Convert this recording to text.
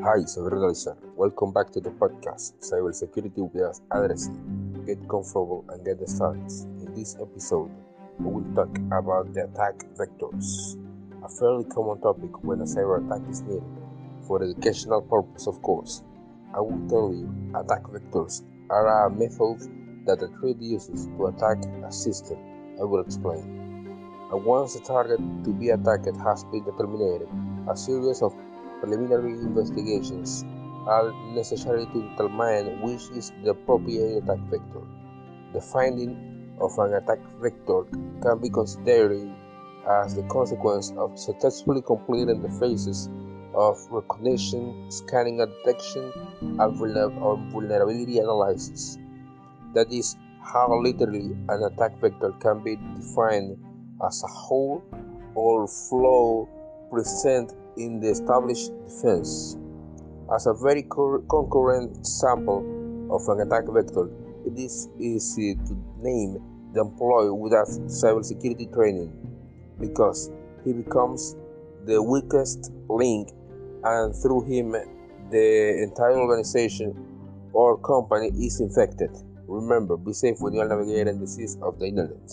Hi, cyber Welcome back to the podcast, Cybersecurity with Addressing. Get comfortable and get started. In this episode, we will talk about the attack vectors, a fairly common topic when a cyber attack is needed, for educational purpose, of course. I will tell you, attack vectors are a method that a threat uses to attack a system. I will explain. And once the target to be attacked has been determined, a series of preliminary investigations are necessary to determine which is the appropriate attack vector. The finding of an attack vector can be considered as the consequence of successfully completing the phases of recognition, scanning and detection, and vulnerability analysis. That is how literally an attack vector can be defined as a hole or flow present in the established defense. As a very concurrent sample of an attack vector, it is easy to name the employee without cybersecurity training because he becomes the weakest link and through him the entire organization or company is infected. Remember, be safe when you are navigating the seas of the internet.